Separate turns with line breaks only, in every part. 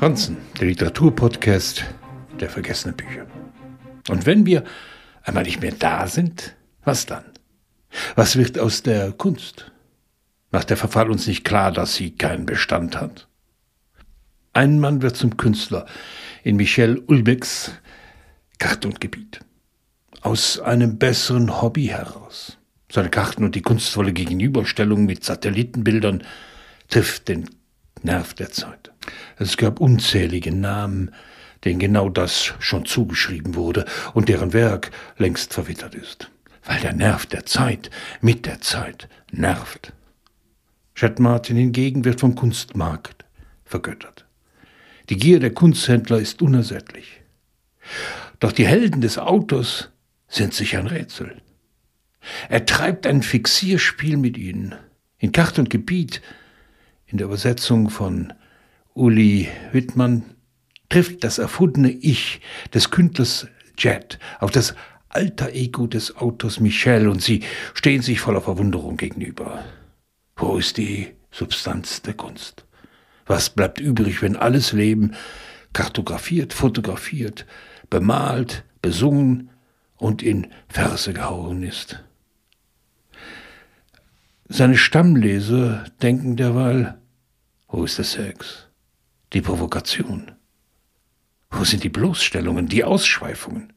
Franzen, der Literaturpodcast der vergessenen Bücher. Und wenn wir einmal nicht mehr da sind, was dann? Was wird aus der Kunst? Macht der Verfall uns nicht klar, dass sie keinen Bestand hat? Ein Mann wird zum Künstler in Michel Ulbecks Kart und Gebiet. Aus einem besseren Hobby heraus. Seine Karten und die kunstvolle Gegenüberstellung mit Satellitenbildern trifft den Nerv der Zeit. Es gab unzählige Namen, denen genau das schon zugeschrieben wurde und deren Werk längst verwittert ist. Weil der Nerv der Zeit mit der Zeit nervt. Chet Martin hingegen wird vom Kunstmarkt vergöttert. Die Gier der Kunsthändler ist unersättlich. Doch die Helden des Autors sind sich ein Rätsel. Er treibt ein Fixierspiel mit ihnen. In Kart und Gebiet, in der Übersetzung von Uli Wittmann trifft das erfundene Ich des Künstlers Jet auf das alter Ego des Autors Michel und sie stehen sich voller Verwunderung gegenüber. Wo ist die Substanz der Kunst? Was bleibt übrig, wenn alles Leben kartografiert, fotografiert, bemalt, besungen und in Verse gehauen ist? Seine Stammleser denken derweil, wo ist der Sex? Die Provokation? Wo sind die Bloßstellungen, die Ausschweifungen?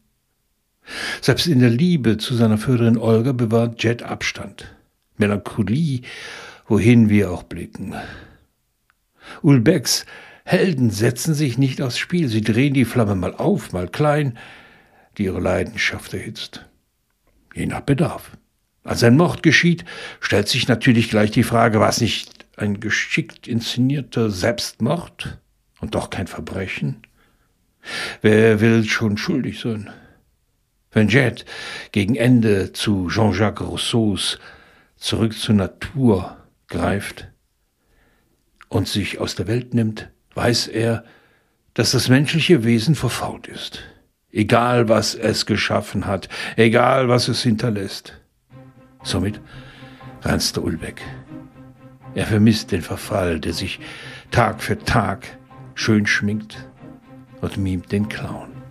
Selbst in der Liebe zu seiner Förderin Olga bewahrt Jet Abstand. Melancholie, wohin wir auch blicken. Ulbecks Helden setzen sich nicht aufs Spiel. Sie drehen die Flamme mal auf, mal klein, die ihre Leidenschaft erhitzt. Je nach Bedarf. Als ein Mord geschieht, stellt sich natürlich gleich die Frage, war es nicht ein geschickt inszenierter Selbstmord und doch kein Verbrechen? Wer will schon schuldig sein? Wenn Jet gegen Ende zu Jean-Jacques Rousseaus Zurück zur Natur greift und sich aus der Welt nimmt, weiß er, dass das menschliche Wesen verfault ist. Egal was es geschaffen hat, egal was es hinterlässt. Somit ranzte Ulbeck. Er vermisst den Verfall, der sich Tag für Tag schön schminkt und mimt den Clown.